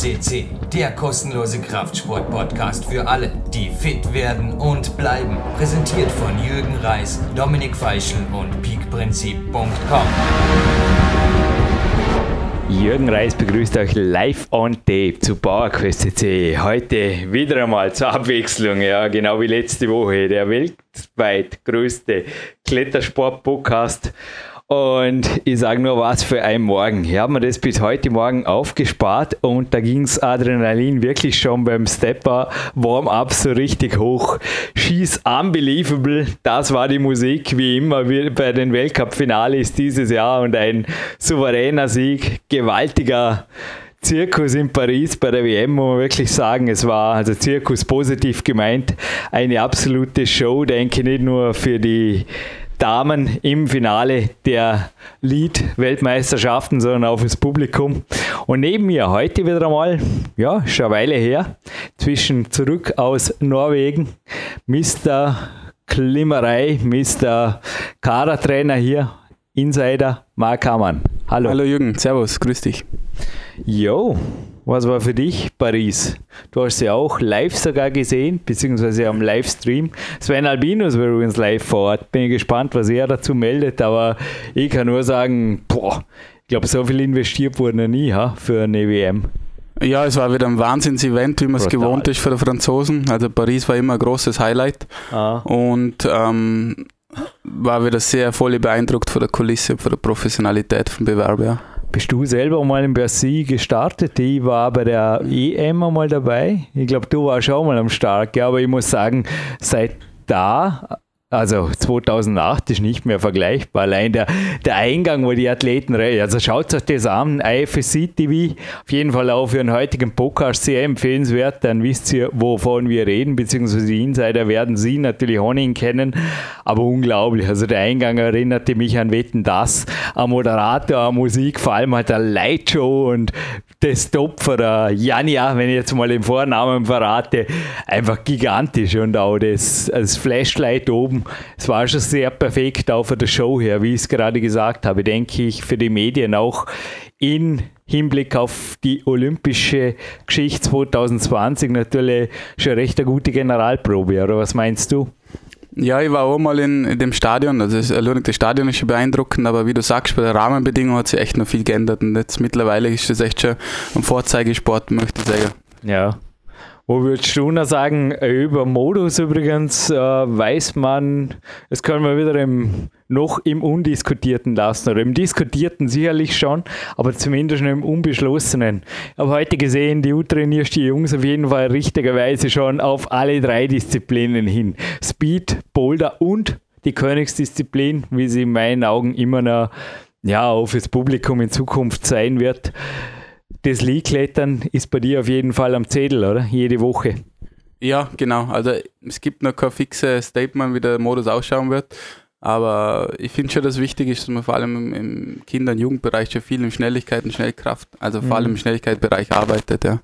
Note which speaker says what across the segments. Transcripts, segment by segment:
Speaker 1: QSCC, der kostenlose Kraftsport-Podcast für alle, die fit werden und bleiben. Präsentiert von Jürgen Reis, Dominik Feischl und peakprinzip.com.
Speaker 2: Jürgen Reis begrüßt euch live on tape zu PowerQuest CC. Heute wieder einmal zur Abwechslung, ja, genau wie letzte Woche, der weltweit größte Klettersport-Podcast und ich sage nur was für einen Morgen. Ich habe mir das bis heute Morgen aufgespart und da ging das Adrenalin wirklich schon beim Stepper Warm-up so richtig hoch. She's unbelievable. Das war die Musik, wie immer wie bei den Weltcup-Finales dieses Jahr und ein souveräner Sieg. Gewaltiger Zirkus in Paris bei der WM, muss man wirklich sagen, es war, also Zirkus positiv gemeint, eine absolute Show, denke ich, nicht nur für die Damen im Finale der Lead-Weltmeisterschaften, sondern auch fürs Publikum. Und neben mir heute wieder einmal, ja, schon eine Weile her, zwischen zurück aus Norwegen, Mr. Klimmerei, Mr. Kadertrainer hier, Insider Mark Hamann.
Speaker 3: Hallo. Hallo Jürgen, Servus, grüß dich.
Speaker 2: Jo, was war für dich Paris? Du hast sie auch live sogar gesehen, beziehungsweise am Livestream. Sven Albinus war übrigens live vor Ort. Bin gespannt, was er dazu meldet, aber ich kann nur sagen, boah, ich glaube, so viel investiert wurde noch nie ha, für eine WM.
Speaker 3: Ja, es war wieder ein Wahnsinns-Event, wie man es gewohnt ist für die Franzosen. Also Paris war immer ein großes Highlight. Ah. Und ähm, war wieder sehr voll beeindruckt von der Kulisse, von der Professionalität vom Bewerber.
Speaker 2: Bist du selber mal in Bercy gestartet? Ich war bei der EM mal dabei. Ich glaube, du warst auch mal am Start, ja, aber ich muss sagen, seit da also 2008 ist nicht mehr vergleichbar. Allein der, der Eingang, wo die Athleten rein. Also schaut euch das an, IFSC TV. Auf jeden Fall auch für einen heutigen Podcast sehr empfehlenswert. Dann wisst ihr, wovon wir reden, beziehungsweise die Insider werden Sie natürlich Honing kennen. Aber unglaublich. Also der Eingang erinnerte mich an Wetten das, am Moderator, an Musik, vor allem halt der Lightshow und das Top der Janja, wenn ich jetzt mal den Vornamen verrate, einfach gigantisch. Und auch das, das Flashlight oben es war schon sehr perfekt, auch für die Show her, wie ich es gerade gesagt habe, denke ich, für die Medien auch in Hinblick auf die olympische Geschichte 2020 natürlich schon recht eine gute Generalprobe, oder was meinst du?
Speaker 3: Ja, ich war auch mal in, in dem Stadion. Also das, das Stadion ist schon beeindruckend, aber wie du sagst, bei der Rahmenbedingung hat sich echt noch viel geändert. Und jetzt mittlerweile ist das echt schon ein Vorzeigesport, möchte ich sagen.
Speaker 2: Ja, wo würdest du noch sagen, über Modus übrigens äh, weiß man, das können wir wieder im, noch im Undiskutierten lassen oder im Diskutierten sicherlich schon, aber zumindest im Unbeschlossenen. Habe heute gesehen, die trainierst die Jungs auf jeden Fall richtigerweise schon auf alle drei Disziplinen hin. Speed, Boulder und die Königsdisziplin, wie sie in meinen Augen immer noch ja, auch fürs Publikum in Zukunft sein wird das League-Klettern ist bei dir auf jeden Fall am Zettel, oder? Jede Woche.
Speaker 3: Ja, genau. Also es gibt noch kein fixes Statement, wie der Modus ausschauen wird. Aber ich finde schon, dass wichtig ist, dass man vor allem im Kinder- und Jugendbereich schon viel in Schnelligkeit und Schnellkraft, also vor allem im mhm. Schnelligkeitsbereich arbeitet, ja.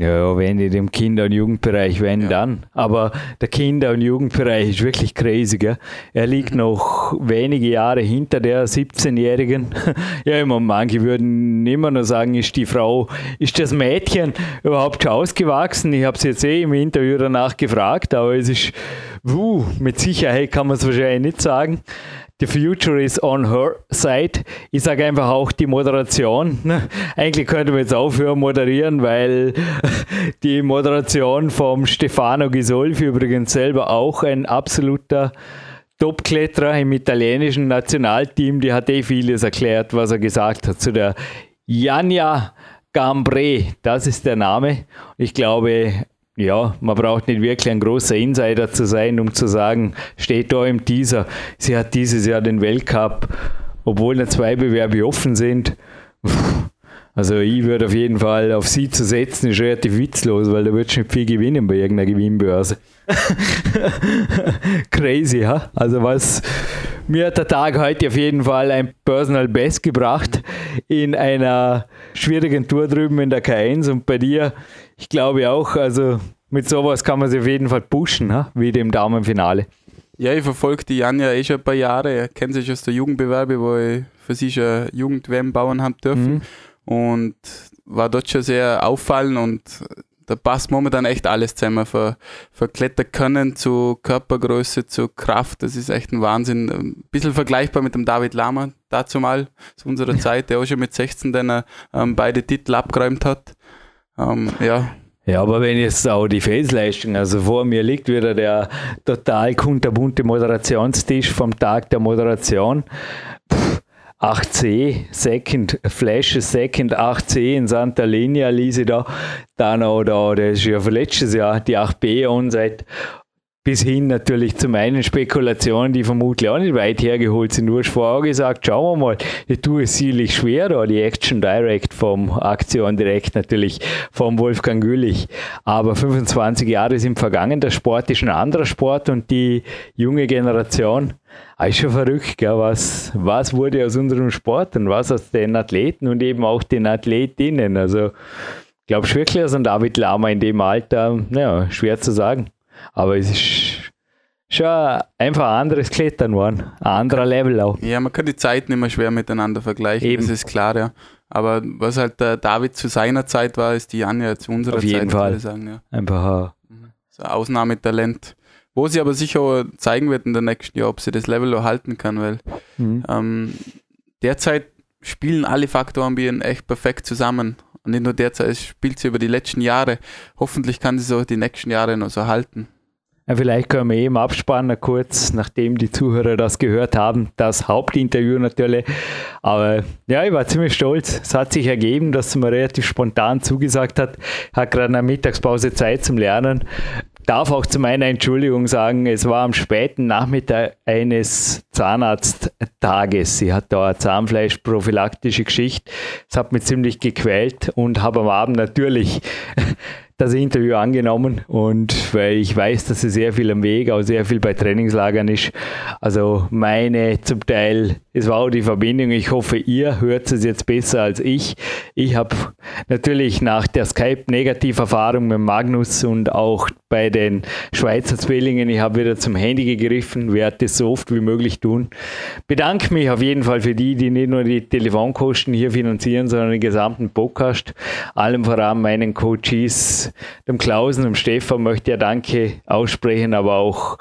Speaker 2: Ja, wenn in dem Kinder- und Jugendbereich, wenn ja. dann. Aber der Kinder- und Jugendbereich ist wirklich crazy. Gell? Er liegt mhm. noch wenige Jahre hinter der 17-Jährigen. ja, immer manche würden immer nur sagen, ist die Frau, ist das Mädchen überhaupt schon ausgewachsen? Ich habe es jetzt eh im Interview danach gefragt, aber es ist, wuh, mit Sicherheit kann man es wahrscheinlich nicht sagen. The future is on her side. Ich sage einfach auch die Moderation. Eigentlich könnte man jetzt aufhören moderieren, weil die Moderation vom Stefano Gisolfi übrigens selber auch ein absoluter Top-Kletterer im italienischen Nationalteam, die hat eh vieles erklärt, was er gesagt hat zu der Janja Gambre. Das ist der Name. Ich glaube, ja, man braucht nicht wirklich ein großer Insider zu sein, um zu sagen, steht da im Teaser, sie hat dieses Jahr den Weltcup, obwohl noch zwei Bewerbe offen sind. Also ich würde auf jeden Fall auf sie zu setzen, ist relativ witzlos, weil da wird nicht viel gewinnen bei irgendeiner Gewinnbörse. Crazy, ha? Also was mir hat der Tag heute auf jeden Fall ein Personal Best gebracht in einer schwierigen Tour drüben in der K1 und bei dir ich glaube auch, also mit sowas kann man sich auf jeden Fall pushen, ha? wie dem Damenfinale.
Speaker 3: Ja, ich verfolge die Janja eh schon ein paar Jahre. Ich kenne sie aus der Jugendbewerbe, wo ich für sie schon Jugend-WM bauen haben dürfen. Mhm. und war dort schon sehr auffallend und da passt momentan echt alles zusammen. Von, von Kletterkönnen zu Körpergröße zu Kraft. Das ist echt ein Wahnsinn. Ein bisschen vergleichbar mit dem David Lama dazu mal zu unserer Zeit, der auch schon mit 16 dann er, ähm, beide Titel abgeräumt hat. Ähm, ja,
Speaker 2: ja, aber wenn jetzt auch die Felsleistung, also vor mir liegt wieder der total kunterbunte Moderationstisch vom Tag der Moderation. Pff, 8C, Second, Flash Second 8C in Santa ließ ich da. Dann auch da, das ist ja letztes Jahr die 8B On-Site bis hin natürlich zu meinen Spekulationen, die vermutlich auch nicht weit hergeholt sind. Du hast vorher gesagt, schauen wir mal, ich tue es sicherlich schwer, da die Action Direct vom Aktion Direkt natürlich vom Wolfgang Güllich. Aber 25 Jahre sind vergangen, der Sport ist ein anderer Sport und die junge Generation, ah, ist schon verrückt, gell? Was, was wurde aus unserem Sport und was aus den Athleten und eben auch den Athletinnen. Also glaubst du wirklich, dass ein David Lama in dem Alter, naja, schwer zu sagen. Aber es ist schon einfach ein anderes Klettern geworden. Ein anderer Level auch.
Speaker 3: Ja, man kann die Zeiten immer schwer miteinander vergleichen, Eben. das ist klar, ja. Aber was halt der David zu seiner Zeit war, ist die Anja zu unserer
Speaker 2: Auf
Speaker 3: Zeit,
Speaker 2: jeden Fall. sagen. Ja. Einfach
Speaker 3: ein so Ausnahmetalent. Wo sie aber sicher zeigen wird in der nächsten Jahr, ob sie das Level auch halten kann, weil mhm. ähm, derzeit spielen alle Faktoren echt perfekt zusammen. Und nicht nur derzeit, es spielt sie über die letzten Jahre. Hoffentlich kann sie so die nächsten Jahre noch so halten.
Speaker 2: Ja, vielleicht können wir eben abspannen, kurz nachdem die Zuhörer das gehört haben, das Hauptinterview natürlich. Aber ja, ich war ziemlich stolz. Es hat sich ergeben, dass sie mir relativ spontan zugesagt hat. Hat gerade eine Mittagspause Zeit zum Lernen darf auch zu meiner Entschuldigung sagen, es war am späten Nachmittag eines Zahnarzttages. Sie hat da eine Zahnfleischprophylaktische Geschichte. Das hat mich ziemlich gequält und habe am Abend natürlich das Interview angenommen und weil ich weiß, dass sie sehr viel am Weg, auch sehr viel bei Trainingslagern ist. Also meine zum Teil, es war auch die Verbindung. Ich hoffe, ihr hört es jetzt besser als ich. Ich habe natürlich nach der Skype-Negativerfahrung mit Magnus und auch bei den Schweizer Zwillingen, ich habe wieder zum Handy gegriffen, werde das so oft wie möglich tun. Bedanke mich auf jeden Fall für die, die nicht nur die Telefonkosten hier finanzieren, sondern den gesamten Podcast. Allem voran meinen Coaches dem Klausen, dem Stefan möchte ja Danke aussprechen, aber auch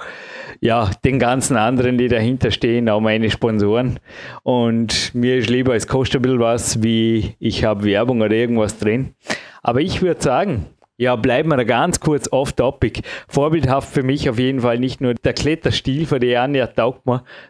Speaker 2: ja, den ganzen anderen, die dahinter stehen, auch meine Sponsoren. Und mir ist lieber, es kostet ein bisschen was, wie ich habe Werbung oder irgendwas drin. Aber ich würde sagen, ja, bleiben wir ganz kurz off-topic. Vorbildhaft für mich auf jeden Fall nicht nur der Kletterstil von der Anja taugt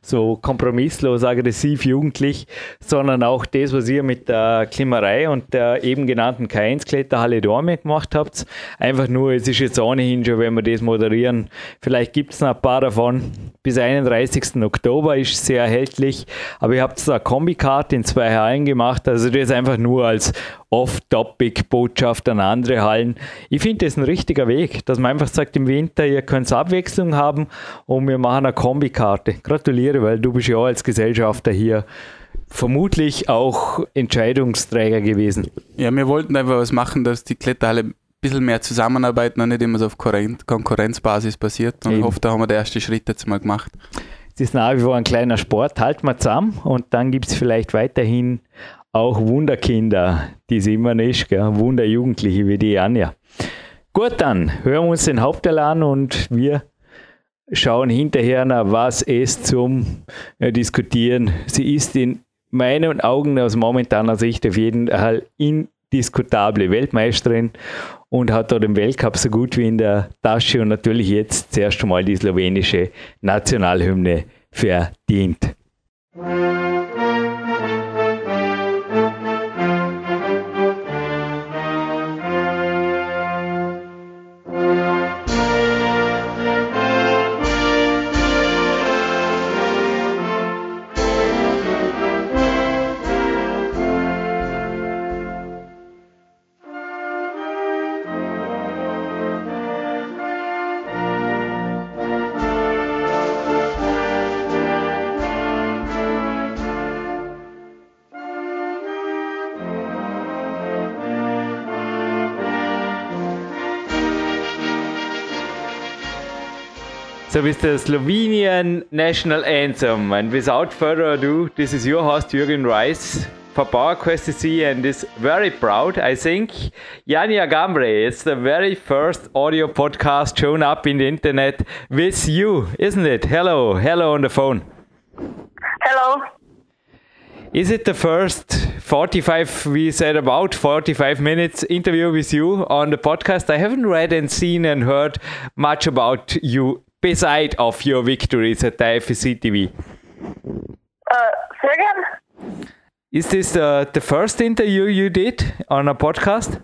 Speaker 2: so kompromisslos, aggressiv, jugendlich, sondern auch das, was ihr mit der Klimmerei und der eben genannten K1-Kletterhalle Dorme gemacht habt. Einfach nur, es ist jetzt ohnehin schon, wenn wir das moderieren, vielleicht gibt es noch ein paar davon. Bis 31. Oktober ist sehr erhältlich, aber ihr habt da eine Kombikarte in zwei Hallen gemacht, also das einfach nur als Off-Topic-Botschaft an andere Hallen. Ich finde das ein richtiger Weg, dass man einfach sagt, im Winter, ihr könnt Abwechslung haben und wir machen eine Kombikarte. Gratuliere, weil du bist ja auch als Gesellschafter hier vermutlich auch Entscheidungsträger gewesen.
Speaker 3: Ja, wir wollten einfach was machen, dass die Kletterhalle ein bisschen mehr zusammenarbeiten und nicht immer so auf Konkurrenzbasis passiert. Und ich hoffe, da haben wir den ersten Schritt jetzt mal gemacht.
Speaker 2: Es ist nach wie vor ein kleiner Sport, halt mal zusammen und dann gibt es vielleicht weiterhin auch Wunderkinder, die sie immer nicht, gell? Wunderjugendliche wie die Anja. Gut, dann hören wir uns den Hauptteil an und wir schauen hinterher nach, was es zum äh, Diskutieren. Sie ist in meinen Augen aus momentaner Sicht auf jeden Fall indiskutable Weltmeisterin und hat da den Weltcup so gut wie in der Tasche und natürlich jetzt zuerst einmal die slowenische Nationalhymne verdient. So with the Slovenian national anthem. And without further ado, this is your host Jürgen Reis for PowerQuest CC and is very proud. I think Janja Garnbret is the very first audio podcast shown up in the internet with you, isn't it? Hello, hello on the phone.
Speaker 4: Hello.
Speaker 2: Is it the first 45, we said about 45 minutes interview with you on the podcast? I haven't read and seen and heard much about you beside of your victories at the IFSC TV.
Speaker 4: Uh, again?
Speaker 2: Is this uh, the first interview you did on a podcast?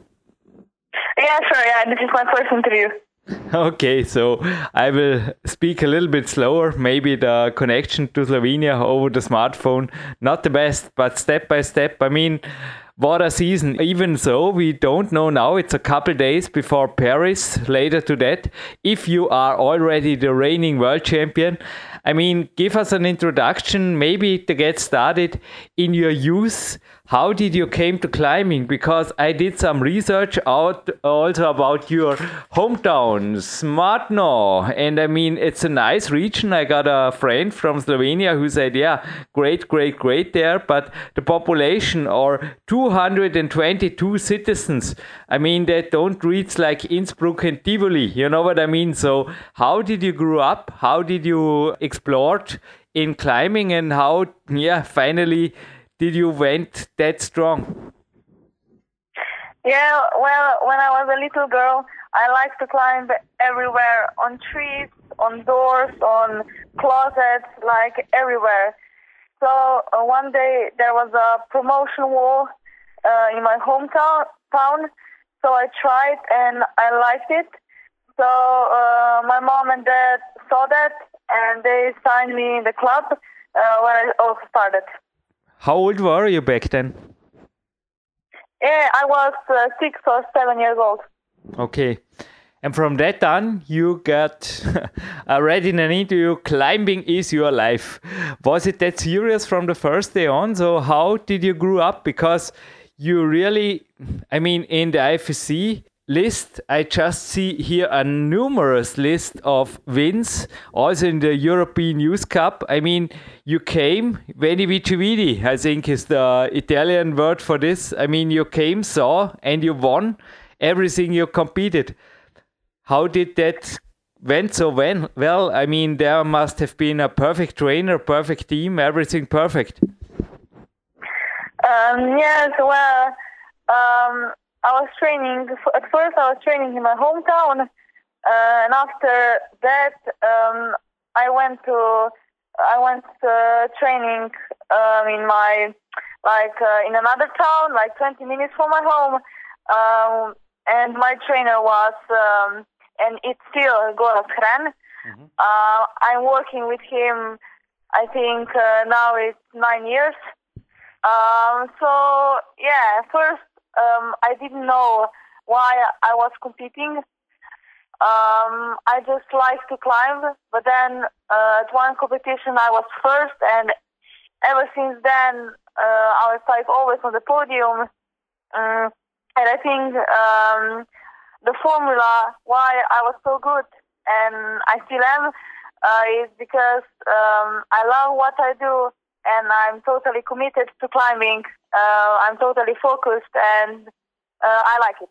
Speaker 4: Yeah, sure. Yeah, this is my first interview.
Speaker 2: Okay, so I will speak a little bit slower. Maybe the connection to Slovenia over the smartphone, not the best, but step by step. I mean, what a season. Even so, we don't know now. It's a couple days before Paris, later to that. If you are already the reigning world champion, I mean, give us an introduction, maybe to get started in your youth how did you came to climbing? Because i did some research out also about your hometown smartno. And i mean it's a nice region. I got a friend from slovenia who said yeah great great great there. But the population or 222 citizens i mean they don't reach like innsbruck and tivoli. You know what i mean? So how did you grow up? How did you explore in climbing? And how yeah finally did you went that strong?
Speaker 4: Yeah, well, when I was a little girl, I liked to climb everywhere on trees, on doors, on closets, like everywhere. So uh, one day there was a promotion wall uh, in my hometown, town, so I tried and I liked it. So uh, my mom and dad saw that and they signed me in the club uh, where I also started.
Speaker 2: How old were you back then?
Speaker 4: Yeah, I was uh, six or seven years old.
Speaker 2: Okay. And from that on, you got already in an interview, climbing is your life. Was it that serious from the first day on? So how did you grow up? Because you really, I mean, in the IFSC, list, I just see here a numerous list of wins, also in the European Youth Cup. I mean, you came, Veni Vici Vidi, I think is the Italian word for this. I mean, you came, saw, and you won everything you competed. How did that went so well? Well, I mean, there must have been a perfect trainer, perfect team, everything perfect.
Speaker 4: Um, yes, well, um, I was training. At first, I was training in my hometown, uh, and after that, um, I went to I went to training um, in my like uh, in another town, like 20 minutes from my home. Um, and my trainer was, um, and it's still Gorazd Hren. Mm-hmm. Uh, I'm working with him. I think uh, now it's nine years. Um, so yeah, first um, I didn't know why I was competing. Um, I just like to climb, but then uh, at one competition I was first, and ever since then uh, I was like always on the podium. Um, and I think um, the formula why I was so good, and I still am, uh, is because um, I love what I do, and I'm totally committed to climbing uh, I'm totally focused and uh, I like it.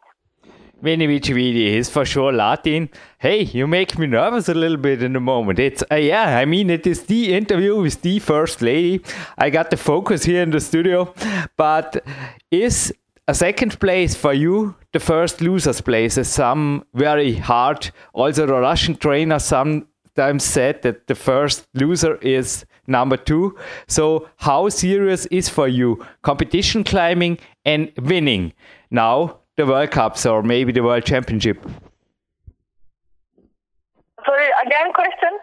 Speaker 2: Veni Vici Vidi is for sure Latin. Hey, you make me nervous a little bit in the moment. It's uh, yeah, I mean it is the interview with the first lady. I got the focus here in the studio, but is a second place for you the first loser's place? Is some very hard. Also, the Russian trainer sometimes said that the first loser is number two. So, how serious is for you competition climbing and winning now the World Cups or maybe the World Championship?
Speaker 4: Sorry, again, question.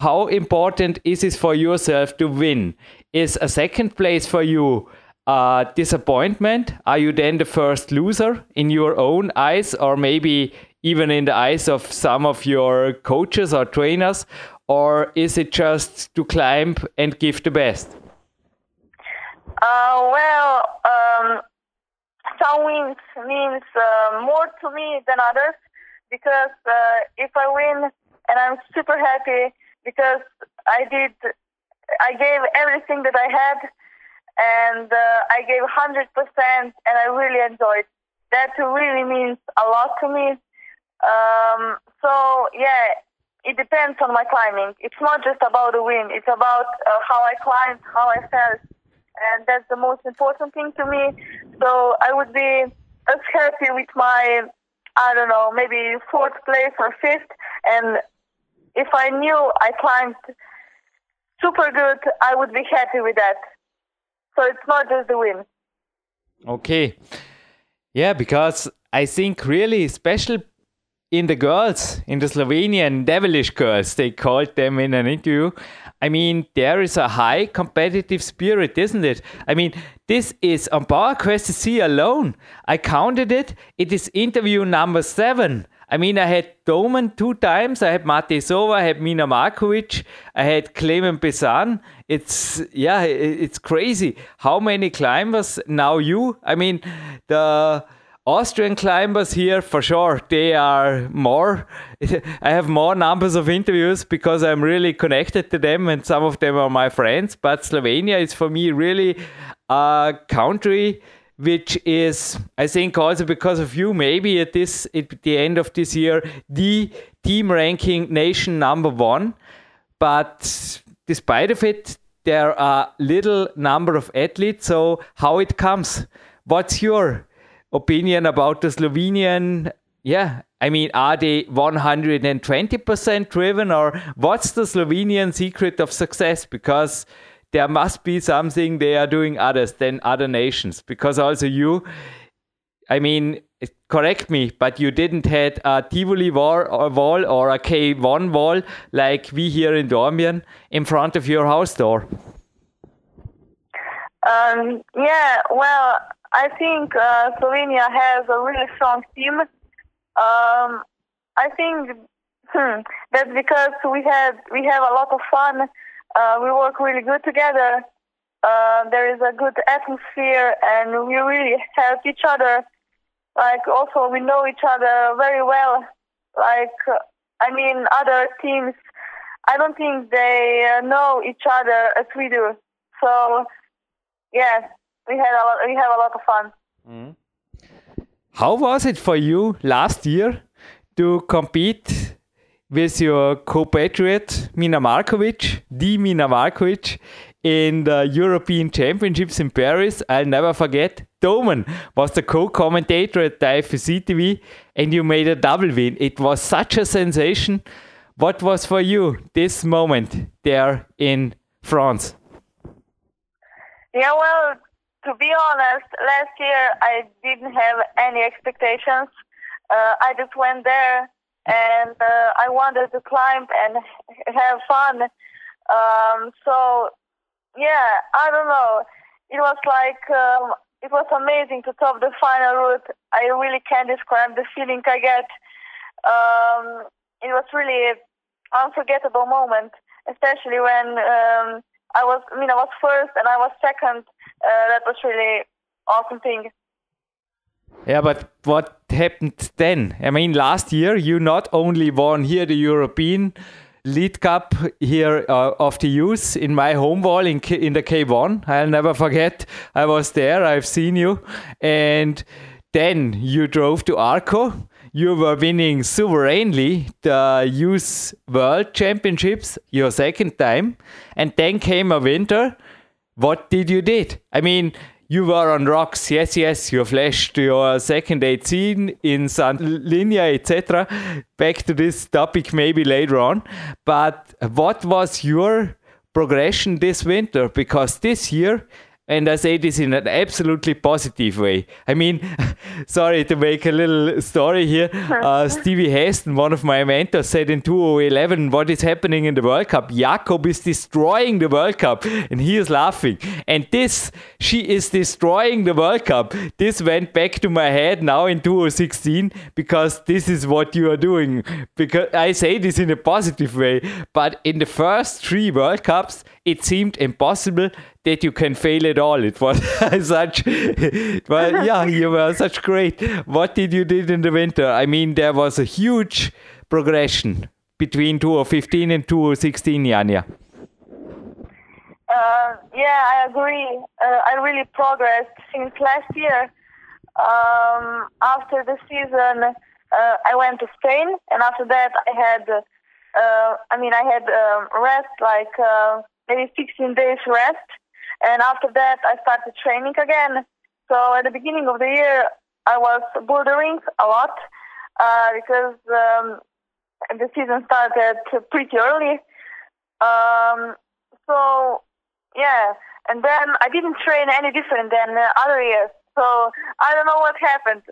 Speaker 2: How important is it for yourself to win? Is a second place for you a disappointment? Are you then the first loser in your own eyes, or maybe even in the eyes of some of your coaches or trainers? Or is it just to climb and give the best?
Speaker 4: Uh, well, um, some wins means uh, more to me than others because uh, if I win and I'm super happy because I did, I gave everything that I had, and uh, I gave 100%, and I really enjoyed. That really means a lot to me. Um, so yeah, it depends on my climbing. It's not just about the win. It's about uh, how I climbed, how I felt, and that's the most important thing to me. So I would be as happy with my, I don't know, maybe fourth place or fifth, and if I knew I climbed super good, I would be happy with that. So it's not just the win.
Speaker 2: Okay. Yeah, because I think really special in the girls, in the Slovenian devilish girls, they called them in an interview. I mean, there is a high competitive spirit, isn't it? I mean, this is on PowerQuest C alone. I counted it. It is interview number seven. I mean, I had Domen two times. I had Matejsova, I had Mina Markovic, I had Klemen Bečan. It's, yeah, it's crazy. How many climbers? Now you? I mean, the Austrian climbers here, for sure, they are more. I have more numbers of interviews because I'm really connected to them and some of them are my friends. But Slovenia is for me really a country which is, I think, also because of you, maybe at this at the end of this year, the team ranking nation number one. But despite of it, there are little number of athletes. So how it comes? What's your opinion about the Slovenian? Yeah, I mean, are they 120% driven, or what's the Slovenian secret of success? Because there must be something they are doing others than other nations. Because also you, I mean, correct me, but you didn't had a Tivoli wall or, wall or a K1 wall like we here in Dornbirn in front of your house door.
Speaker 4: Um, yeah, well, I think uh, Slovenia has a really strong team. Um, I think hmm, that's because we had we have a lot of fun uh, we work really good together. Uh, there is a good atmosphere, and we really help each other. Like also, we know each other very well. Like uh, I mean, other teams, I don't think they uh, know each other as we do. So, yeah, we had a lot. We have a lot of fun. Mm.
Speaker 2: How was it for you last year to compete with your compatriot Mina Markovic, the Mina Markovic, in the European Championships in Paris. I'll never forget. Domen was the co-commentator at the IFSC TV, and you made a double win. It was such a sensation. What was for you this moment there in France?
Speaker 4: Yeah, well, to be honest, last year I didn't have any expectations. Uh, I just went there and uh, I wanted to climb and have fun. Um, so yeah, I don't know. It was like um, it was amazing to top the final route. I really can't describe the feeling I get. Um, it was really an unforgettable moment, especially when um, I was, I mean, I was first and I was second. Uh, that was really awesome thing.
Speaker 2: Yeah, but what happened then? I mean, last year you not only won here the European Lead Cup here uh, of the youth in my home wall in, K- in the K1. I'll never forget. I was there. I've seen you. And then you drove to Arco. You were winning sovereignly the Youth World Championships your second time. And then came a winter. What did you did? I mean, you were on rocks. Yes, yes, you flashed your second 18 in San Linea, etc. Back to this topic maybe later on. But what was your progression this winter? Because this year and I say this in an absolutely positive way. I mean, sorry to make a little story here. Uh, Stevie Haston, one of my mentors, said in 2011, What is happening in the World Cup? Jakob is destroying the World Cup. And he is laughing. And this, she is destroying the World Cup. This went back to my head now in 2016 because this is what you are doing. Because I say this in a positive way. But in the first three World Cups, it seemed impossible that you can fail at all. It was such, well, yeah, you were such great. What did you did in the winter? I mean, there was a huge progression between 2015 and 2016, Janja.
Speaker 4: Uh, yeah, I agree. Uh, I really progressed since last year. Um, after the season, uh, I went to Spain, and after that, I had, uh, I mean, I had um, rest, like uh, maybe 16 days rest, and after that, I started training again. So at the beginning of the year, I was bouldering a lot uh, because um, the season started pretty early. Um, so yeah, and then I didn't train any different than other years. So I don't know what happened.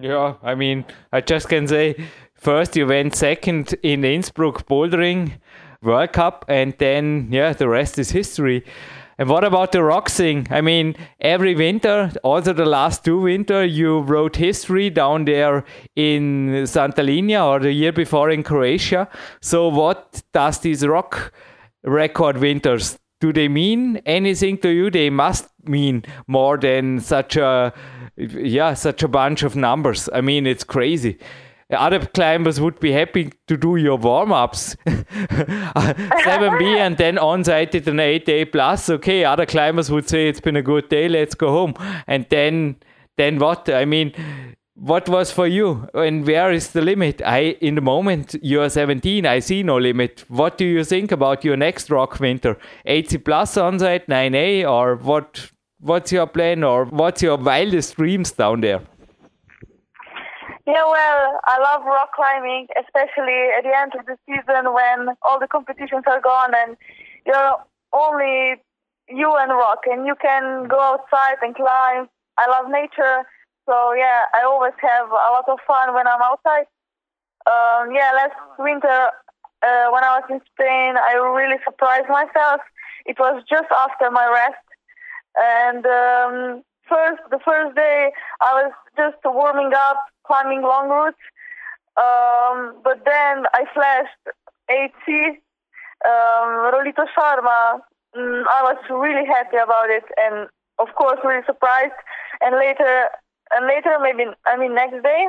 Speaker 2: Yeah, I mean, I just can say first you went second in Innsbruck bouldering World Cup, and then yeah, the rest is history. And what about the rock thing? I mean, every winter, also the last two winter, you wrote history down there in Santa Linya or the year before in Croatia. So what does these rock record winters do they mean anything to you? They must mean more than such a yeah, such a bunch of numbers. I mean, it's crazy other climbers would be happy to do your warm ups. 7B and then on site at an 8 A plus. Okay, other climbers would say it's been a good day, let's go home. And then, then what? I mean, what was for you and where is the limit i in the moment you're 17 i see no limit what do you think about your next rock winter 80 plus on site 9a or what what's your plan or what's your wildest dreams down there
Speaker 4: yeah, well, I love rock climbing, especially at the end of the season when all the competitions are gone and you're only you and rock, and you can go outside and climb. I love nature, so yeah, I always have a lot of fun when I'm outside. Um, yeah, last winter uh, when I was in Spain, I really surprised myself. It was just after my rest, and um, first the first day I was just warming up climbing long routes. Um, but then I flashed 8C, um, Rollito Sharma. Mm, I was really happy about it, and of course, really surprised. And later, and later, maybe I mean next day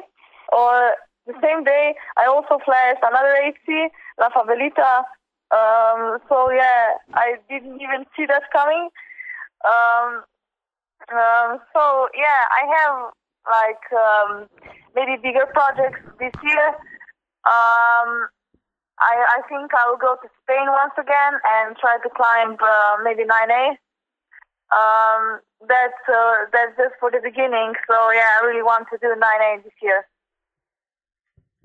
Speaker 4: or the same day, I also flashed another 8C, La Fabelita. Um, so yeah, I didn't even see that coming. Um, um, so yeah, I have like um, maybe bigger projects this year. Um, I, I think I will go to Spain once again and try to climb uh, maybe 9A. Um, that's uh, that's just for the beginning. So yeah, I really want to do 9A this year.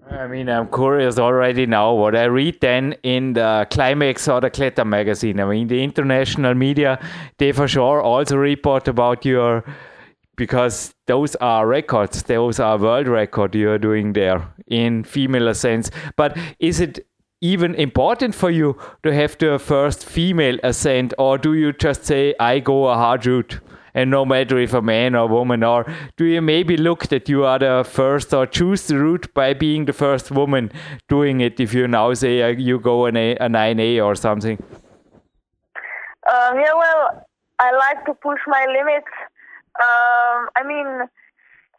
Speaker 2: I mean, I'm curious already now what I read then in the Climax or the Kletter magazine. I mean, the international media, they for sure also report about your because those are records those are world record you're doing there in female ascents but is it even important for you to have the first female ascent or do you just say i go a hard route and no matter if a man or woman or do you maybe look that you are the first or choose the route by being the first woman doing it if you now say uh, you go an a, a 9a or something
Speaker 4: um, yeah well i like to push my limits um, I mean,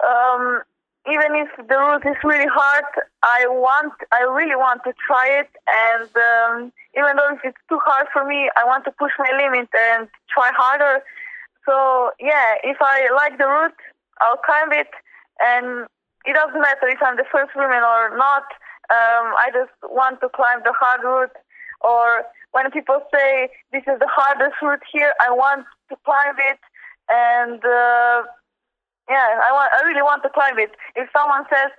Speaker 4: um, even if the route is really hard, I want, I really want to try it. And um, even though if it's too hard for me, I want to push my limit and try harder. So yeah, if I like the route, I'll climb it, and it doesn't matter if I'm the first woman or not. Um, I just want to climb the hard route. Or when people say this is the hardest route here, I want to climb it and uh, yeah, I want, I really want to climb it. If someone says,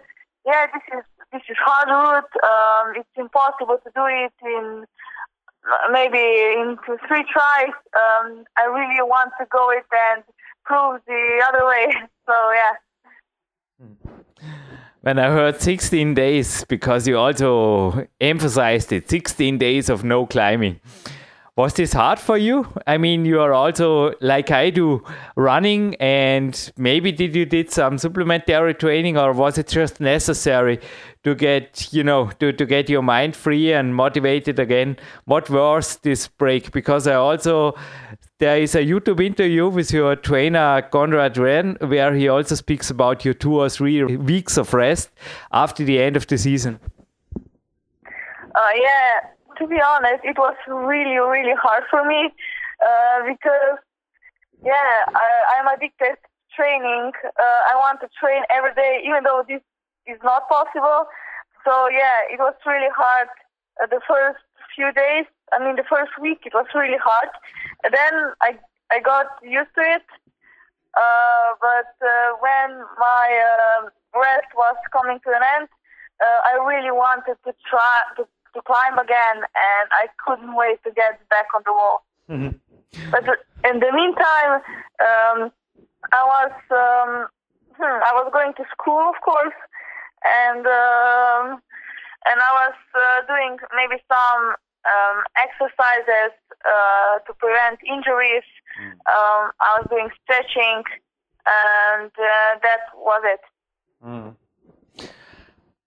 Speaker 4: yeah, this is this is hard route, um, it's impossible to do it in maybe in three tries. Um, I really want to go it and prove the other way. So yeah.
Speaker 2: When I heard 16 days, because you also emphasized it, 16 days of no climbing. Was this hard for you? I mean, you are also like I do running, and maybe did you did some supplementary training, or was it just necessary to get you know to, to get your mind free and motivated again? What was this break? Because I also there is a YouTube interview with your trainer Gorazd Hren where he also speaks about your two or three weeks of rest after the end of the season.
Speaker 4: Uh, yeah, to be honest, it was really, really hard for me. uh, because yeah, I, I'm addicted to training. Uh, I want to train every day, even though this is not possible. So yeah, it was really hard uh, the first few days. I mean, the first week it was really hard. And then I I got used to it. Uh, but uh, when my uh, rest was coming to an end, uh, I really wanted to try to, to climb again, and I couldn't wait to get back on the wall. Mm-hmm. But in the meantime, um, I was um, hmm, I was going to school, of course, and um, and I was uh, doing maybe some um, exercises uh, to prevent injuries. Mm. Um, I was doing stretching, and uh, that was it. Mm.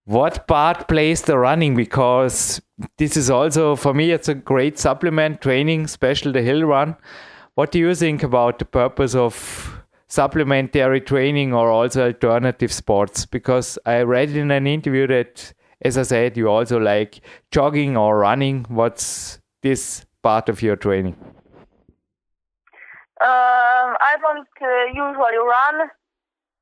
Speaker 2: What part plays the running? Because this is also for me, it's a great supplement training, especially the hill run. What do you think about the purpose of supplementary training or also alternative sports? Because I read in an interview that, as I said, you also like jogging or running. What's this part of your training?
Speaker 4: Um, I don't uh, usually run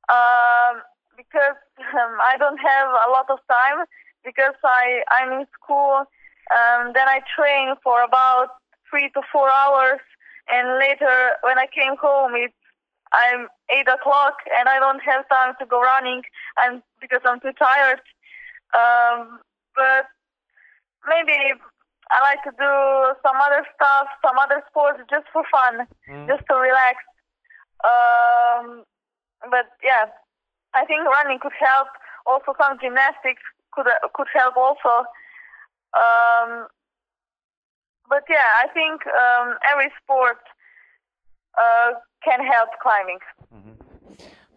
Speaker 4: um, because um, I don't have a lot of time because I I'm in school. Um, then I train for about three to four hours, and later when I came home, it's I'm eight o'clock and I don't have time to go running, and because I'm too tired. Um, but maybe I like to do some other stuff, some other sports just for fun, mm. just to relax. Um, but yeah, I think running could help. Also, some gymnastics could uh, could help also. Um, but yeah, I think um, every sport uh, can help climbing. Mm-hmm.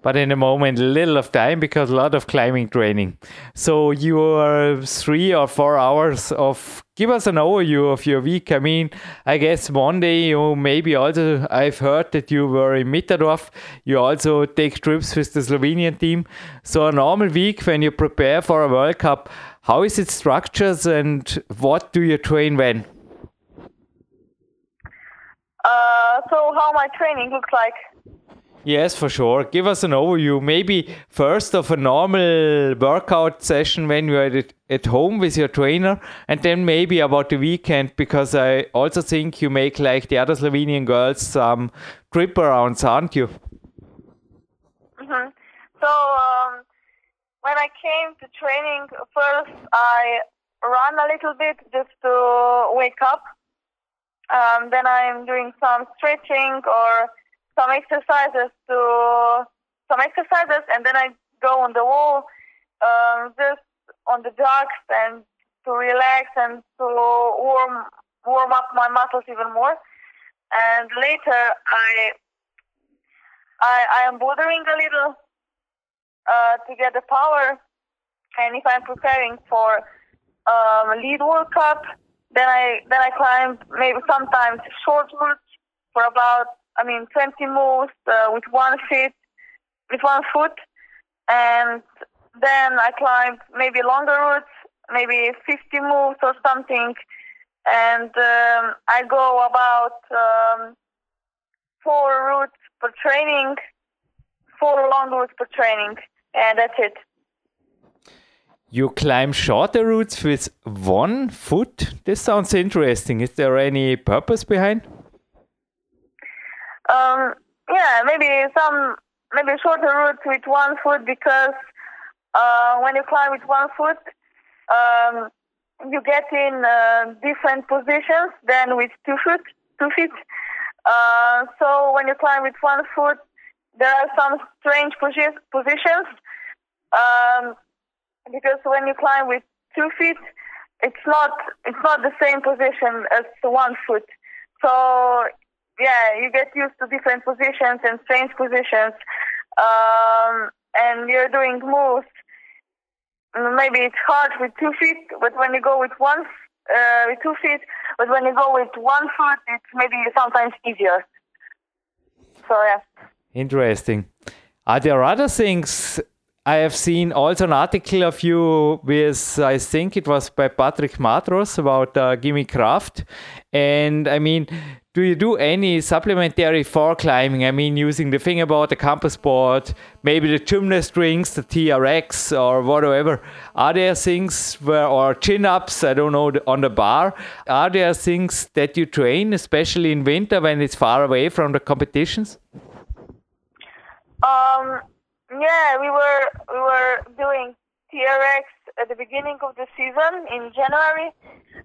Speaker 2: But in a moment, little of time because a lot of climbing training. So you are three or four hours of. Give us an overview of your week. I mean, I guess one day you maybe also. I've heard that you were in Mitterdorf. You also take trips with the Slovenian team. So a normal week when you prepare for a World Cup, how is it structured and what do you train when?
Speaker 4: Uh, so how my training looks like?
Speaker 2: Yes, for sure. Give us an overview. Maybe first of a normal workout session when you're at, at home with your trainer, and then maybe about the weekend, because I also think you make like the other Slovenian girls some trip arounds, aren't you?
Speaker 4: Mm-hmm. So um, when I came to training, first I run a little bit just to wake up um, then I'm doing some stretching or some exercises to some exercises, and then I go on the wall, um, just on the jogs and to relax and to warm warm up my muscles even more. And later I I, I am bothering a little uh, to get the power. And if I'm preparing for um, lead World Cup, then I then I climbed maybe sometimes short routes for about I mean 20 moves uh, with one foot with one foot, and then I climbed maybe longer routes, maybe 50 moves or something, and um, I go about um, four routes per training, four long routes per training, and that's it.
Speaker 2: You climb shorter routes with one foot. This sounds interesting. Is there any purpose behind?
Speaker 4: Um, yeah, maybe some maybe shorter route with one foot because uh, when you climb with one foot, um, you get in uh, different positions than with two foot, two feet. Uh, so when you climb with one foot, there are some strange positions. Um, because when you climb with two feet, it's not it's not the same position as one foot. So yeah, you get used to different positions and strange positions, um, and you're doing moves. Maybe it's hard with two feet, but when you go with one uh, with two feet, but when you go with one foot, it's maybe sometimes easier. So yeah.
Speaker 2: Interesting. Are there other things I have seen also an article of you with, I think it was by Patrick Matros about uh, Gimme Kraft. And I mean, do you do any supplementary for climbing? I mean, using the fingerboard, the campus board, maybe the gymnast rings, the TRX, or whatever. Are there things where, or chin ups, I don't know, on the bar? Are there things that you train, especially in winter when it's far away from the competitions?
Speaker 4: Um, yeah, we were we were doing TRX at the beginning of the season in January,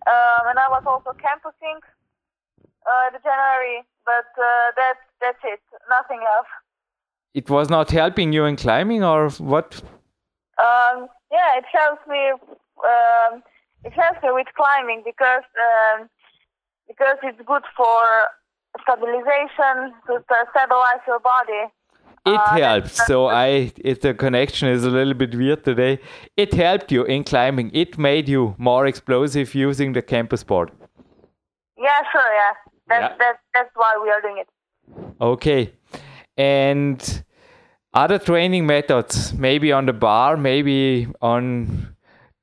Speaker 4: um, and I was also campusing uh, the January, but uh, that that's it. Nothing else.
Speaker 2: It was not helping you in climbing, or what?
Speaker 4: Um, yeah, it helps me. Um, it helps me with climbing because um, because it's good for stabilization to stabilize your body.
Speaker 2: It uh, helps. So I, if the connection is a little bit weird today, it helped you in climbing. It made you more explosive using the campus board.
Speaker 4: Yeah, sure. Yeah, that's yeah. that's that's why we are doing it.
Speaker 2: Okay, and other training methods, maybe on the bar, maybe on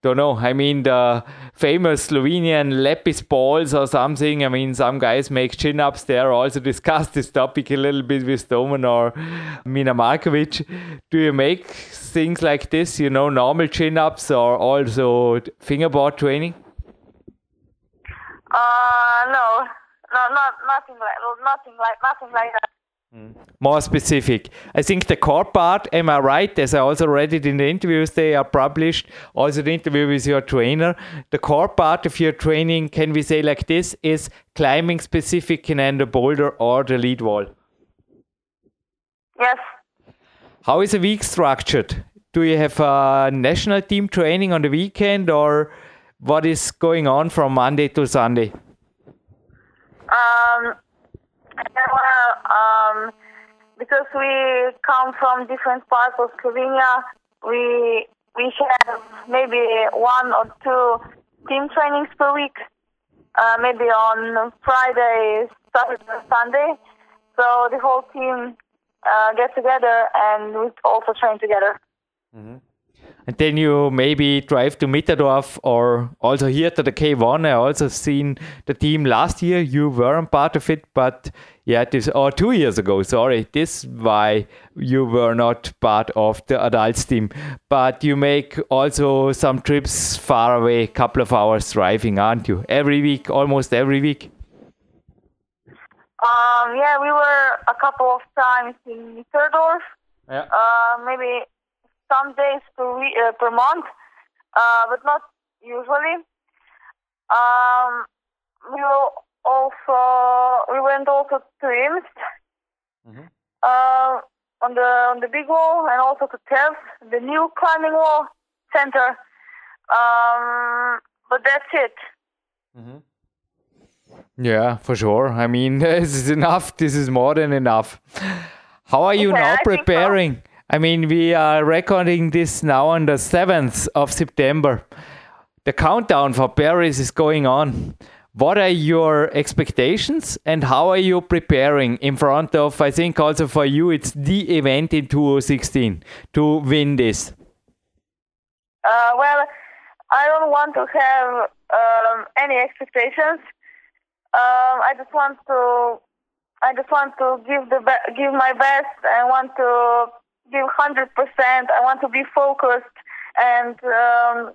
Speaker 2: don't know. I mean, the famous Slovenian Lepis balls or something. I mean, some guys make chin ups there. Also discussed this topic a little bit with Domen or Mina Markovic. Do you make things like this, you know, normal chin ups or also fingerboard training?
Speaker 4: Uh, no, no, not nothing like nothing like nothing like that.
Speaker 2: More specific. I think the core part, am I right? As I also read it in the interviews they are published, also the interview with your trainer. The core part of your training, can we say like this, is climbing specific in the boulder or the lead wall?
Speaker 4: Yes.
Speaker 2: How is a week structured? Do you have a national team training on the weekend or what is going on from Monday to Sunday?
Speaker 4: Um, um, because we come from different parts of Slovenia, we we have maybe one or two team trainings per week, uh, maybe on Friday, Saturday, Sunday. So the whole team uh, get together and we also train together.
Speaker 2: Mm-hmm. And then you maybe drive to Mitterdorf or also here to the K1. I also seen the team last year. You weren't part of it, but yeah, this or two years ago. Sorry, this why you were not part of the adults team. But you make also some trips far away, couple of hours driving, aren't you? Every week, almost every week.
Speaker 4: Um, yeah, we were a couple of times in Mitterdorf. Yeah. Uh, maybe some days per week, uh, per month, uh, but not usually. Um, we will also we went also to Imst mm-hmm. uh, on the on the big wall and also to Tels, the new climbing wall center. Um, but that's it.
Speaker 2: Mm-hmm. Yeah, for sure. I mean, this is enough. This is more than enough. How are you okay, now preparing? I mean, we are recording this now on the 7th of September. The countdown for Paris is going on. What are your expectations and how are you preparing in front of, I think also for you, it's the event in 2016 to win this?
Speaker 4: Uh, well, I don't want to have um, any expectations. Um, I just want to, I just want to give the give my best. I want to give 100%. I want to be focused. And um,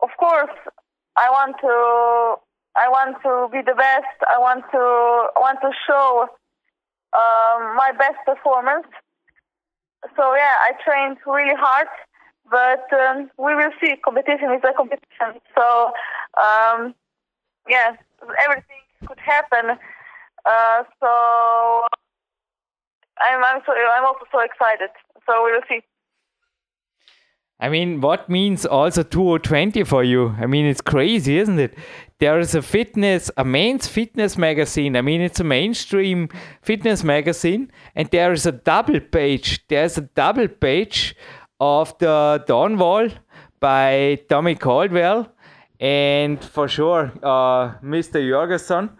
Speaker 4: of course, I want to I want to be the best. I want to I want to show um, my best performance. So yeah, I trained really hard, but um, we will see. Competition is a competition. So um, yeah, everything could happen. Uh, so I'm I'm so I'm also so excited. So we will see.
Speaker 2: I mean, what means also 2020 for you? I mean, it's crazy, isn't it? There is a fitness, a men's fitness magazine. I mean, it's a mainstream fitness magazine, and there is a double page. There's a double page of the Dawn Wall by Tommy Caldwell, and for sure, uh, Mr. Jorgeson,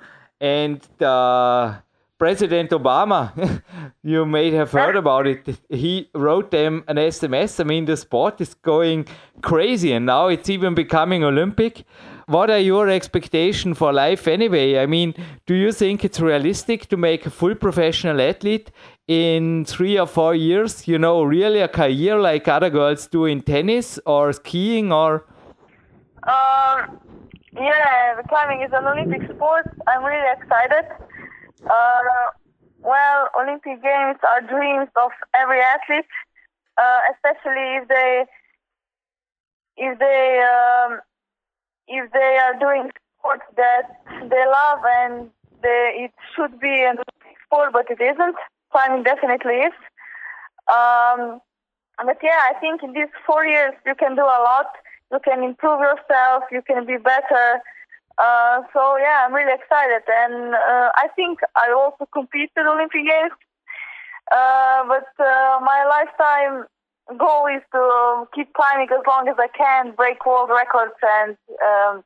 Speaker 2: and the President Obama, you may have heard about it. He wrote them an SMS. I mean, the sport is going crazy, and now it's even becoming Olympic. What are your expectations for life anyway? I mean, do you think it's realistic to make a full professional athlete in three or four years? You know, really a career like other girls do in tennis or skiing or?
Speaker 4: Um, yeah, climbing is an Olympic sport. I'm really excited. Uh, well, Olympic Games are dreams of every athlete, uh, especially if they if they um, if they are doing sports that they love and they, it should be an Olympic sport, but it isn't. Climbing definitely is. Um, but yeah, I think in these four years you can do a lot. You can improve yourself. You can be better. Uh, so yeah, I'm really excited, and uh, I think I also compete in Olympic Games. Uh, but uh, my lifetime goal is to keep climbing as long as I can, break world records, and um,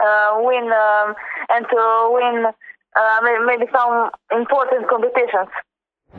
Speaker 4: uh, win, um, and to win maybe some important competitions.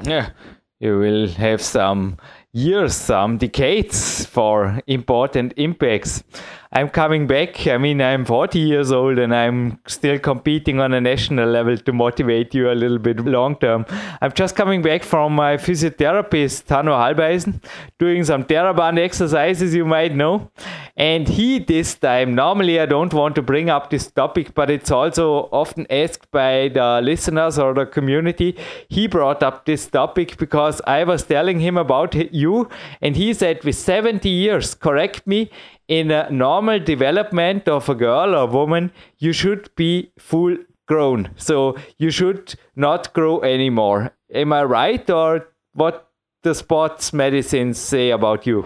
Speaker 2: Yeah, you will have some years, some decades for important impacts. I'm coming back. I mean, I'm 40 years old and I'm still competing on a national level to motivate you a little bit long term. I'm just coming back from my physiotherapist, Hanno Halbeisen, doing some TheraBand exercises, you might know. And he, this time, normally I don't want to bring up this topic, but it's also often asked by the listeners or the community. He brought up this topic because I was telling him about you, and he said, with 70 years, correct me, in a normal development of a girl or woman, you should be full grown. So you should not grow anymore. Am I right, or what the sports medicines say about you?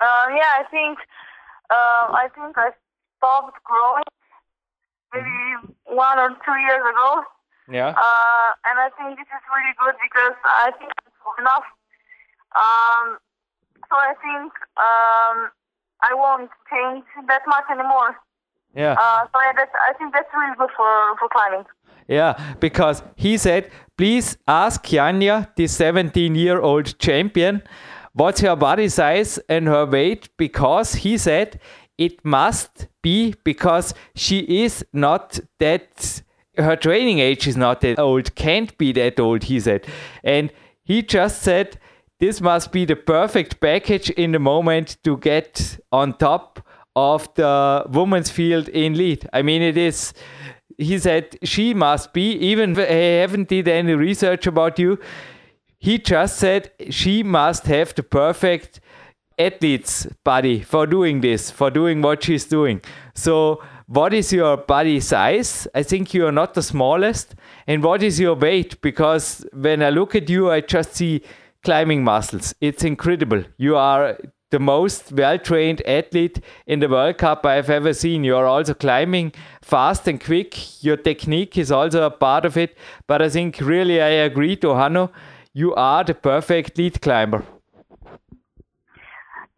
Speaker 4: Um, yeah, I think uh, I think I stopped growing maybe one or two years ago.
Speaker 2: Yeah.
Speaker 4: Uh, and I think this is really good because I think it's enough. Um, so I think um, I won't change that much anymore.
Speaker 2: Yeah.
Speaker 4: Uh, so yeah, that's, I think that's really good for, for climbing.
Speaker 2: Yeah, because he said, please ask Janja, the 17 year old champion, what's her body size and her weight, because he said it must be because she is not that, her training age is not that old, can't be that old, he said. And he just said, this must be the perfect package in the moment to get on top of the women's field in lead. I mean, it is. He said she must be. Even I haven't did any research about you. He just said she must have the perfect athlete's body for doing this, for doing what she's doing. So, what is your body size? I think you are not the smallest. And what is your weight? Because when I look at you, I just see climbing muscles. It's incredible. You are the most well trained athlete in the World Cup I've ever seen. You are also climbing fast and quick. Your technique is also a part of it. But I think really I agree to Hanno, you are the perfect lead climber.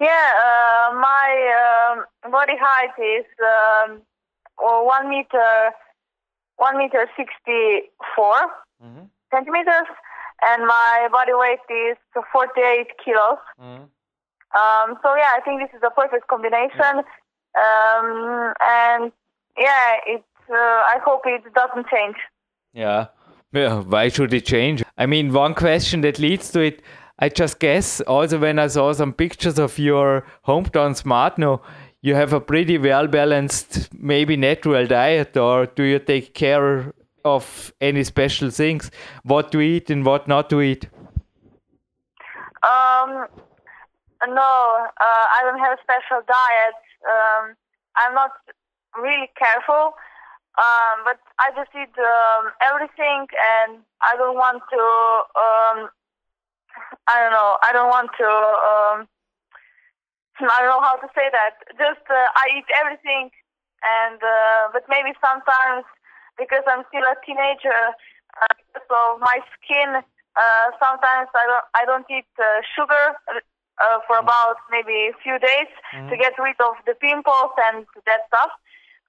Speaker 4: Yeah, uh, my um, body height is um, one meter, one meter 64 mm-hmm. centimeters, and my body weight is 48 kilos. Mm. Um, so yeah, I think this is a perfect combination, um, and yeah, it. Uh, I hope it doesn't change.
Speaker 2: Yeah. Yeah. Why should it change? I mean, one question that leads to it. I just guess also when I saw some pictures of your hometown Smartno, you have a pretty well balanced, maybe natural diet, or do you take care of any special things? What to eat and what not to eat?
Speaker 4: Um, no, uh, I don't have a special diet. Um, I'm not really careful, um, but I just eat um, everything, and I don't want to. Um, I don't know. I don't want to. Um, I don't know how to say that. Just uh, I eat everything, and uh, but maybe sometimes because I'm still a teenager. Uh, so my skin, uh, sometimes I don't, I don't eat uh, sugar uh, for mm. about maybe a few days mm. to get rid of the pimples and that stuff.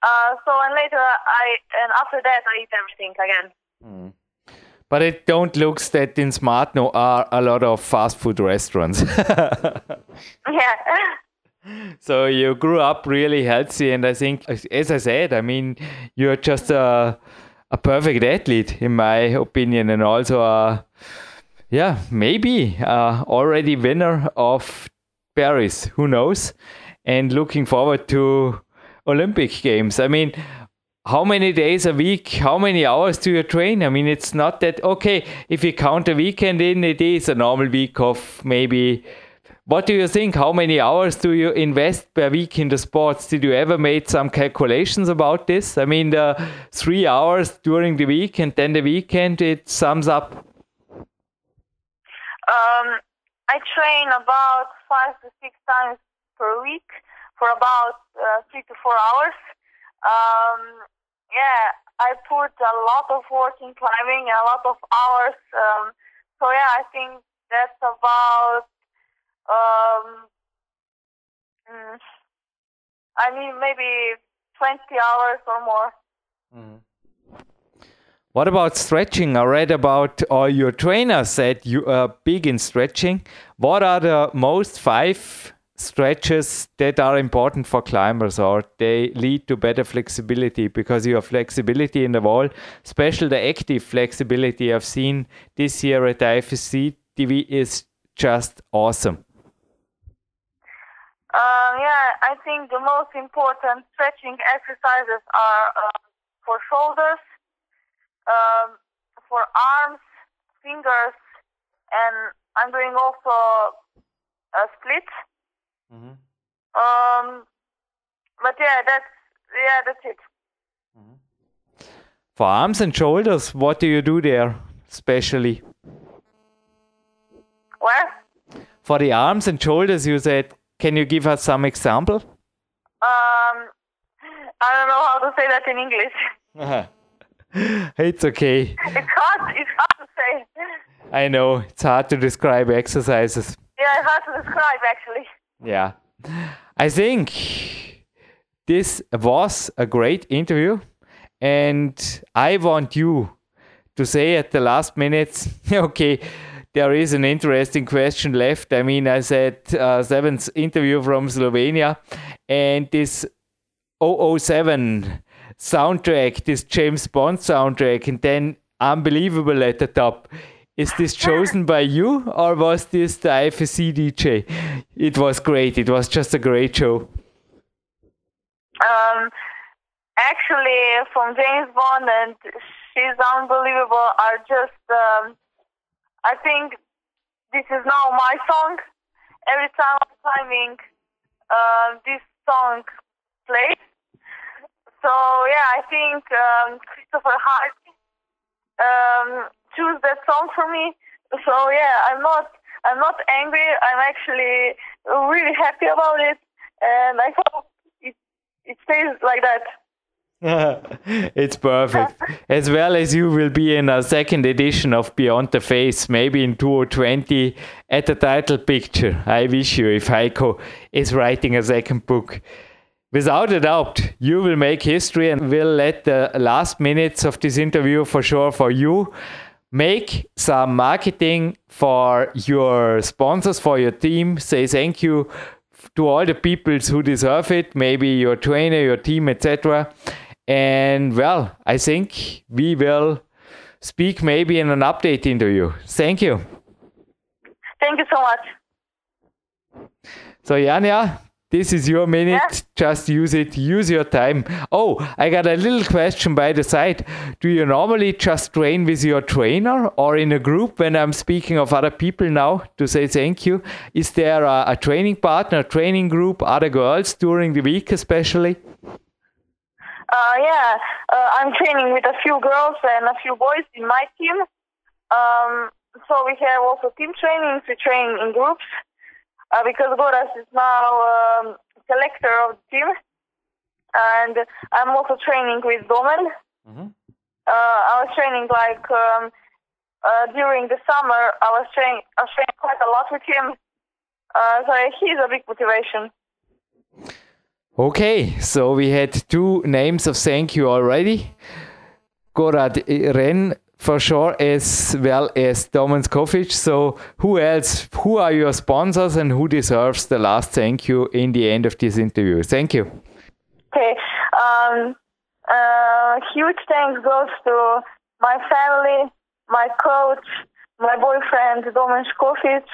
Speaker 4: Uh, so and later I and after that I eat everything again.
Speaker 2: Mm. But it don't look that in Smartno are a lot of fast food restaurants.
Speaker 4: yeah.
Speaker 2: So you grew up really healthy, and I think, as I said, I mean, you're just a a perfect athlete, in my opinion, and also a yeah, maybe uh, already winner of Paris. Who knows? And looking forward to Olympic Games. I mean, how many days a week, how many hours do you train? I mean, it's not that, okay, if you count a weekend in, it is a normal week of maybe. What do you think? How many hours do you invest per week in the sports? Did you ever made some calculations about this? I mean, the three hours during the week and then the weekend, it sums up.
Speaker 4: Um, I train about five to six times per week for about uh, three to four hours. Um, yeah, I put a lot of work in climbing and a lot of hours. Um, so yeah, I think that's about. Um, mm, I mean, maybe 20 hours or more. Mm.
Speaker 2: What about stretching? I read about, or your trainer said you are big in stretching. What are the most five stretches that are important for climbers or they lead to better flexibility because you have flexibility in the wall, especially the active flexibility I've seen this year at IFSC TV is just awesome.
Speaker 4: Um, yeah, I think the most important stretching exercises are uh, for shoulders, um, for arms, fingers, and I'm doing also a split Mm-hmm. Um, but yeah, that's yeah, that's it. Mm-hmm.
Speaker 2: For arms and shoulders, what do you do there, especially?
Speaker 4: Where?
Speaker 2: For the arms and shoulders, you said. Can you give us some example?
Speaker 4: Um, I don't know how to say that in
Speaker 2: English. it's okay.
Speaker 4: It's hard. It's hard to say.
Speaker 2: I know it's hard to describe exercises.
Speaker 4: Yeah, it's hard to describe actually.
Speaker 2: Yeah. I think this was a great interview. And I want you to say at the last minutes, okay, there is an interesting question left. I mean, I said uh, seventh interview from Slovenia, and this 007 soundtrack, this James Bond soundtrack, and then unbelievable at the top. Is this chosen by you or was this the IFSC DJ? It was great. It was just a great show.
Speaker 4: Um, actually, from James Bond and She's Unbelievable are just, um, I think this is now my song. Every time I'm climbing, uh, this song plays. So, yeah, I think um, Christopher Hart um, choose that song for me. So yeah, I'm not I'm not angry. I'm actually really happy about it, and I hope it it stays like that.
Speaker 2: it's perfect. as well as you will be in a second edition of Beyond the Face, maybe in 2020 at the title picture. I wish you if Heiko is writing a second book. Without a doubt, you will make history and will let the last minutes of this interview for sure for you make some marketing for your sponsors, for your team. Say thank you to all the people who deserve it, maybe your trainer, your team, etc. And well, I think we will speak maybe in an update interview. Thank you.
Speaker 4: Thank you so much.
Speaker 2: So, Janja, this is your minute. Yeah. Just use it. Use your time. Oh, I got a little question by the side. Do you normally just train with your trainer or in a group when I'm speaking of other people now to say thank you? Is there a, a training partner, training group, other girls during the week especially?
Speaker 4: Uh, yeah, uh, I'm training with a few girls and a few boys in my team. Um, so we have also team trainings. We train in groups uh, because Gorazd is now um, selector of the team, and I'm also training with Domen. Mm-hmm. Uh, I was training like um, uh, during the summer. I was training. I was training quite a lot with him. Uh, so he's a big motivation.
Speaker 2: Okay, so we had two names of thank you already. Gorazd Hren for sure as well as Domen Škofic. So who else? Who are your sponsors and who deserves the last thank you in the end of this interview? Thank you.
Speaker 4: Okay. Um, uh, huge thanks goes to my family, my coach, my boyfriend Domen Škofic,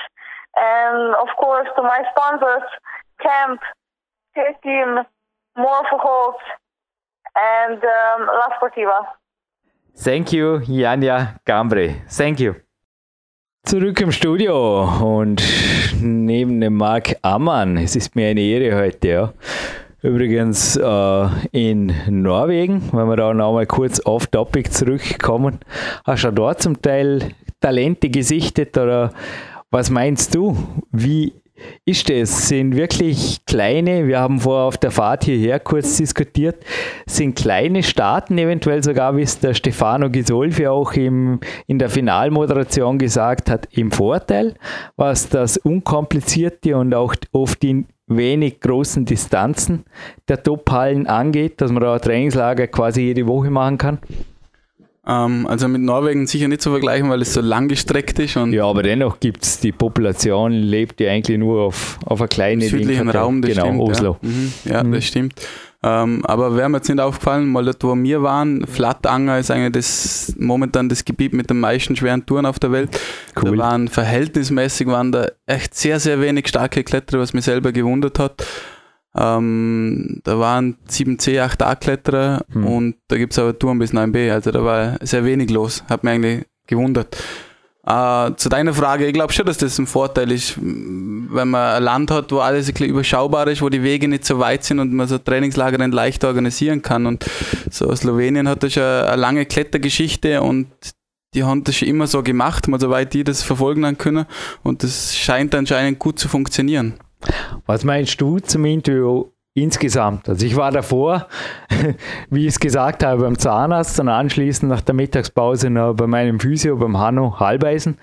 Speaker 4: and of course to my sponsors, Camp, K-Team, Morphohold, and um, La Sportiva.
Speaker 2: Thank you, Janja Gambre. Thank you. Zurück im Studio und neben dem Marc Ammann. Es ist mir eine Ehre heute, ja. Übrigens äh, in Norwegen, wenn wir da nochmal kurz auf Topic zurückkommen, hast du dort zum Teil Talente gesichtet oder was meinst du? Wie ist es? Sind wirklich kleine, wir haben vorher auf der Fahrt hierher kurz diskutiert, sind kleine Staaten eventuell sogar, wie es der Stefano Gisolfi auch im, in der Finalmoderation gesagt hat, im Vorteil, was das unkomplizierte und auch oft die wenig großen Distanzen der Top-Hallen angeht, dass man da Trainingslager quasi jede Woche machen kann?
Speaker 3: Ähm, also mit Norwegen sicher nicht zu vergleichen, weil es so lang gestreckt ist. Und
Speaker 2: ja, aber dennoch gibt es, die Population lebt ja eigentlich nur auf, auf einer kleinen
Speaker 3: südlichen Raum, das
Speaker 2: genau,
Speaker 3: stimmt.
Speaker 2: Oslo.
Speaker 3: Ja, mhm, ja mhm. das stimmt. Ähm, aber wäre mir jetzt nicht aufgefallen, mal dort, wo wir waren, Flattanger ist eigentlich das, momentan das Gebiet mit den meisten schweren Touren auf der Welt. Cool. Da waren verhältnismäßig waren da echt sehr, sehr wenig starke Kletterer, was mich selber gewundert hat. Ähm, da waren 7C, 8A-Kletterer hm. und da gibt es aber Touren bis 9B, also da war sehr wenig los, hat mich eigentlich gewundert. Äh, zu deiner Frage, ich glaube schon, dass das ein Vorteil ist, wenn man ein Land hat, wo alles ein bisschen überschaubar ist, wo die Wege nicht so weit sind und man so Trainingslager dann leicht organisieren kann. Und so Slowenien hat das schon eine lange Klettergeschichte und die haben das schon immer so gemacht, mal soweit die das verfolgen haben können. Und das scheint anscheinend gut zu funktionieren.
Speaker 2: Was meinst du zum Interview insgesamt? Also ich war davor, wie ich es gesagt habe, beim Zahnarzt und anschließend nach der Mittagspause noch bei meinem Physio, beim Hanno Halbeisen.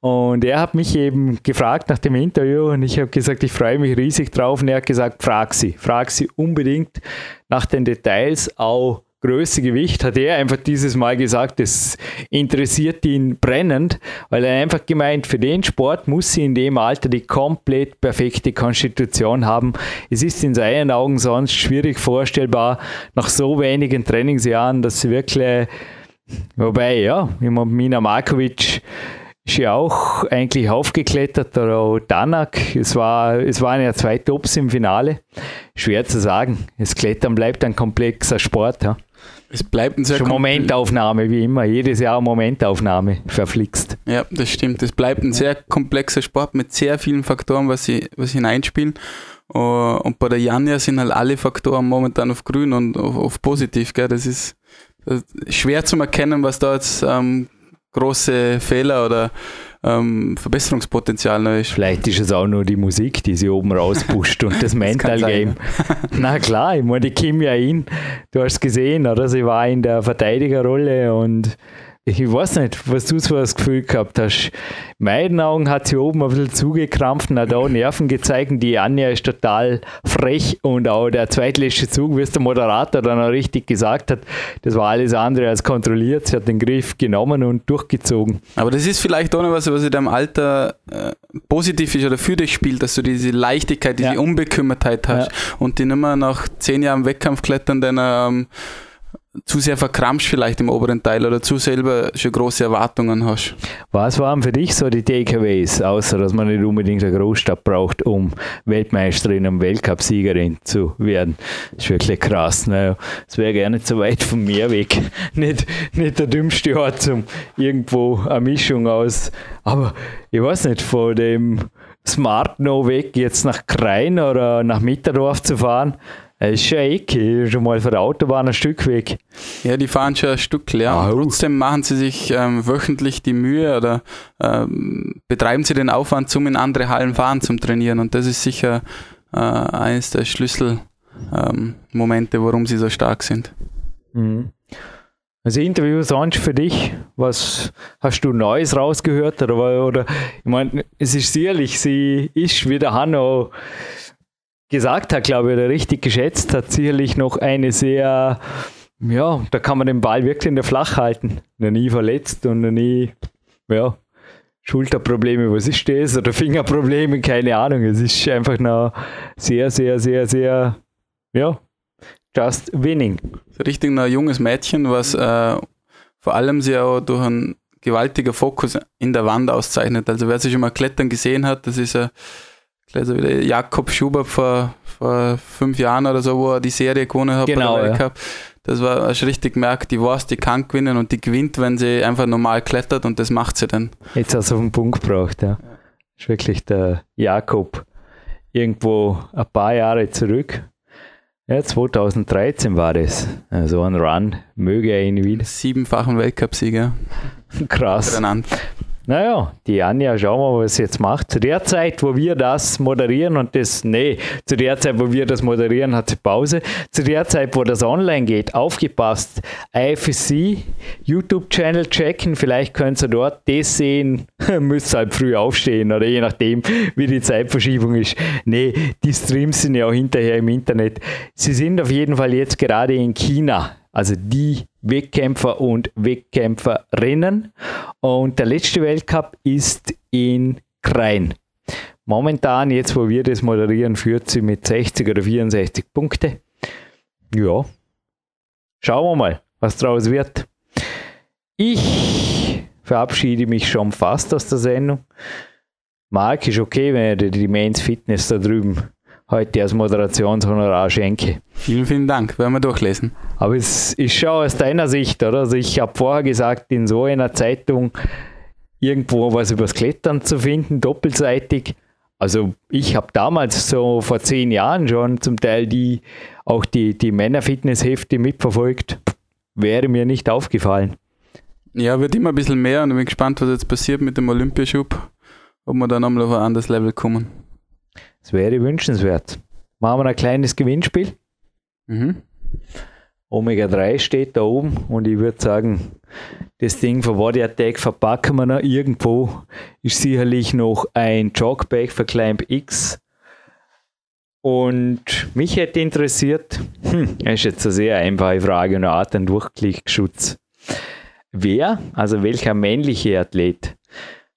Speaker 2: Und er hat mich eben gefragt nach dem Interview und ich habe gesagt, ich freue mich riesig drauf. Und er hat gesagt, frag sie, frag sie unbedingt nach den Details, auch Größe, Gewicht, hat er einfach dieses Mal gesagt, das interessiert ihn brennend, weil er einfach gemeint, für den Sport muss sie in dem Alter die komplett perfekte Konstitution haben. Es ist in seinen Augen sonst schwierig vorstellbar, nach so wenigen Trainingsjahren, dass sie wirklich, wobei, ja, Mina Markovic ist ja auch eigentlich aufgeklettert, oder auch Danak. Es, war, es waren ja zwei Tops im Finale. Schwer zu sagen. Das Klettern bleibt ein komplexer Sport. Ja.
Speaker 3: Es bleibt ein sehr
Speaker 2: Schon Momentaufnahme, wie immer. Jedes Jahr Momentaufnahme, verflixt.
Speaker 3: Ja, das stimmt. Es bleibt ein sehr komplexer Sport mit sehr vielen Faktoren, was sie, was hineinspielen. Uh, und bei der Janja sind halt alle Faktoren momentan auf grün und auf, auf positiv. Gell? Das ist schwer zu erkennen, was da jetzt ähm, große Fehler oder ähm, Verbesserungspotenzial noch ist.
Speaker 2: Vielleicht ist es auch nur die Musik, die sie oben rauspusht und das Mental das Game. Na klar, ich meine, die Kim ja in, du hast gesehen, oder? Sie war in der Verteidigerrolle und ich weiß nicht, was du so das Gefühl gehabt hast. In meinen Augen hat sie oben ein bisschen zugekrampft und hat auch Nerven gezeigt. Die Anja ist total frech und auch der zweitletzte Zug, wie es der Moderator dann auch richtig gesagt hat, das war alles andere als kontrolliert. Sie hat den Griff genommen und durchgezogen.
Speaker 3: Aber das ist vielleicht auch noch was, was in deinem Alter äh, positiv ist oder für dich spielt, dass du diese Leichtigkeit, diese ja. Unbekümmertheit hast ja. und die nicht mehr nach zehn Jahren Wettkampfklettern deiner ähm, zu sehr verkrampfst vielleicht im oberen Teil oder zu selber schon große Erwartungen hast.
Speaker 2: Was waren für dich so die Takeaways, außer dass man nicht unbedingt eine Großstadt braucht, um Weltmeisterin und Weltcupsiegerin zu werden? Das ist wirklich krass. Naja, es wäre gar nicht so weit von mir weg. Nicht, nicht der dümmste Ort, um irgendwo eine Mischung aus, aber ich weiß nicht, von dem Smart No weg jetzt nach Krein oder nach Mitterdorf zu fahren, es ist schon mal von der Autobahn ein Stück weg.
Speaker 3: Ja, die fahren schon ein Stück leer. Ah, trotzdem machen sie sich ähm, wöchentlich die Mühe oder ähm, betreiben sie den Aufwand, um in andere Hallen fahren zum Trainieren. Und das ist sicher äh, eines der Schlüsselmomente, ähm, warum sie so stark sind.
Speaker 2: Mhm. Also Interview sonst für dich, was hast du Neues rausgehört? Oder, oder ich meine, es ist sicherlich, sie ist wie der Hanno gesagt hat, glaube ich, oder richtig geschätzt hat, sicherlich noch eine sehr ja, da kann man den Ball wirklich in der Flach halten. Nie verletzt und nie, ja, Schulterprobleme, was ist das? Oder Fingerprobleme, keine Ahnung. Es ist einfach noch sehr, sehr, sehr, sehr, ja, just winning.
Speaker 3: Richtig ein junges Mädchen, was äh, vor allem sich auch durch einen gewaltigen Fokus in der Wand auszeichnet. Also wer sich schon mal klettern gesehen hat, das ist ein also wieder Jakob Schubert vor, vor fünf Jahren oder so, wo er die Serie gewonnen hat
Speaker 2: genau,
Speaker 3: bei der
Speaker 2: Weltcup.
Speaker 3: Ja. Das war hast richtig gemerkt, die weiß, die kann gewinnen und die gewinnt, wenn sie einfach normal klettert und das macht sie dann.
Speaker 2: Jetzt hast du auf den Punkt gebracht, ja. Das ist wirklich der Jakob irgendwo ein paar Jahre zurück. Ja, 2013 war das. So also ein Run, möge er ihn wieder.
Speaker 3: Siebenfachen Weltcupsieger.
Speaker 2: Krass. Naja, die Anja, schauen wir mal, was sie jetzt macht. Zu der Zeit, wo wir das moderieren und das, nee, zu der Zeit, wo wir das moderieren, hat sie Pause. Zu der Zeit, wo das online geht, aufgepasst. IFSC, YouTube-Channel checken, vielleicht könnt ihr dort das sehen, müsst halt früh aufstehen oder je nachdem, wie die Zeitverschiebung ist. Nee, die Streams sind ja auch hinterher im Internet. Sie sind auf jeden Fall jetzt gerade in China also die Wettkämpfer und Wettkämpferinnen. Und der letzte Weltcup ist in Krain. Momentan, jetzt wo wir das moderieren, führt sie mit 60 oder 64 Punkte. Ja, schauen wir mal, was draus wird. Ich verabschiede mich schon fast aus der Sendung. Marc, ist okay, wenn ihr die Mains Fitness da drüben heute als Moderationshonorar schenke.
Speaker 3: Vielen, vielen Dank. Werden wir durchlesen.
Speaker 2: Aber es ist schon aus deiner Sicht, oder? Also ich habe vorher gesagt, in so einer Zeitung irgendwo was übers Klettern zu finden, doppelseitig. Also ich habe damals so vor zehn Jahren schon zum Teil die auch die, die Männerfitnesshefte mitverfolgt. Wäre mir nicht aufgefallen.
Speaker 3: Ja, wird immer ein bisschen mehr und ich bin gespannt, was jetzt passiert mit dem Olympiaschub, ob wir dann nochmal auf ein anderes Level kommen.
Speaker 2: Das wäre wünschenswert. Machen wir ein kleines Gewinnspiel. Mhm. Omega 3 steht da oben und ich würde sagen, das Ding für Body Attack verpacken wir noch irgendwo. Ist sicherlich noch ein Jogbag für Climb X. Und mich hätte interessiert, hm, das ist jetzt eine sehr einfache Frage und eine Art ein Durchklickschutz. Wer, also welcher männliche Athlet,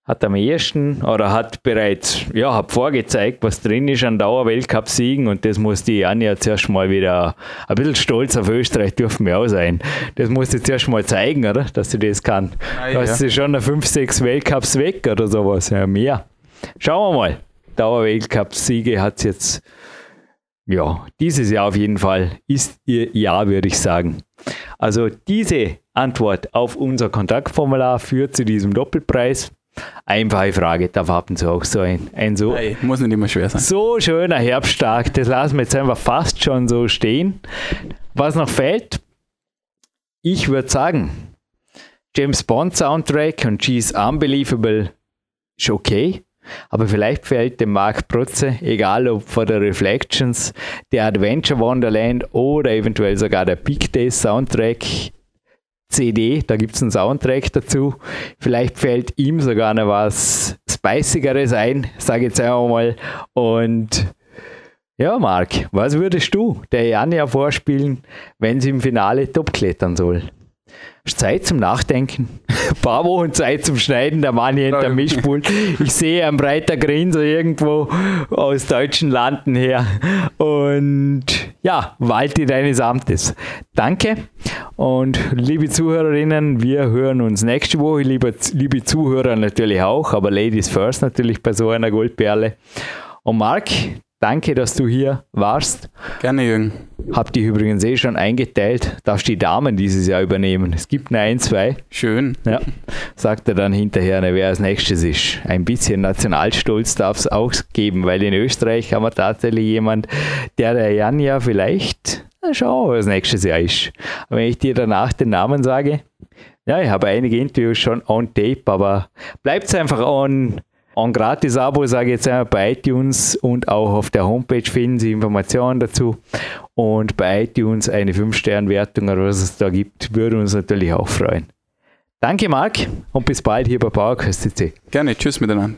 Speaker 2: hat am ersten oder hat bereits ja, hat vorgezeigt, was drin ist an Dauer-Weltcup-Siegen und das muss die Anja zuerst mal wieder ein bisschen stolz auf Österreich dürfen wir auch sein. Das muss sie zuerst mal zeigen, oder? Dass sie das kann. Ah, ja. Hast du schon 5, 6 Weltcups weg oder sowas? Ja, mehr. Schauen wir mal. Dauer-Weltcup-Siege hat es jetzt, ja, dieses Jahr auf jeden Fall ist ihr Jahr, würde ich sagen. Also diese Antwort auf unser Kontaktformular führt zu diesem Doppelpreis. Einfache Frage, da warten Sie auch so ein, ein so.
Speaker 3: Hey, muss nicht immer schwer sein.
Speaker 2: So schöner Herbsttag, das lassen wir jetzt einfach fast schon so stehen. Was noch fehlt, ich würde sagen, James Bond Soundtrack und She's Unbelievable ist okay. Aber vielleicht fällt dem Marc Protze, egal ob von der Reflections, der Adventure Wonderland oder eventuell sogar der Big Day Soundtrack CD, da gibt es einen Soundtrack dazu. Vielleicht fällt ihm sogar noch was Spicigeres ein, sage ich jetzt einfach mal. Und ja, Marc, was würdest du der Janja vorspielen, wenn sie im Finale top klettern soll? Zeit zum Nachdenken. Ein paar Wochen Zeit zum Schneiden, der Mann hier hinter Mischpult. Ich sehe ein breiter Grinser irgendwo aus deutschen Landen her. Und ja, walte deines Amtes. Danke. Und liebe Zuhörerinnen, wir hören uns nächste Woche. Liebe, liebe Zuhörer natürlich auch, aber Ladies first natürlich bei so einer Goldperle. Und Marc, Danke, dass du hier warst.
Speaker 3: Gerne, Jürgen.
Speaker 2: Habt ihr übrigens eh schon eingeteilt, darfst die Damen dieses Jahr übernehmen. Es gibt eine ein, zwei.
Speaker 3: Schön.
Speaker 2: Ja. Sagt er dann hinterher, ne, wer als nächstes ist. Ein bisschen Nationalstolz darf es auch geben, weil in Österreich haben wir tatsächlich jemand, der der Jan ja vielleicht, na, schauen wir, was nächstes Jahr ist. Aber wenn ich dir danach den Namen sage, ja, ich habe einige Interviews schon on tape, aber bleibt es einfach on ein Gratis-Abo, sage ich jetzt einmal, bei iTunes und auch auf der Homepage finden Sie Informationen dazu. Und bei iTunes eine 5-Sterne-Wertung oder was es da gibt, würde uns natürlich auch freuen. Danke, Marc, und bis bald hier bei CC.
Speaker 3: Gerne, tschüss miteinander.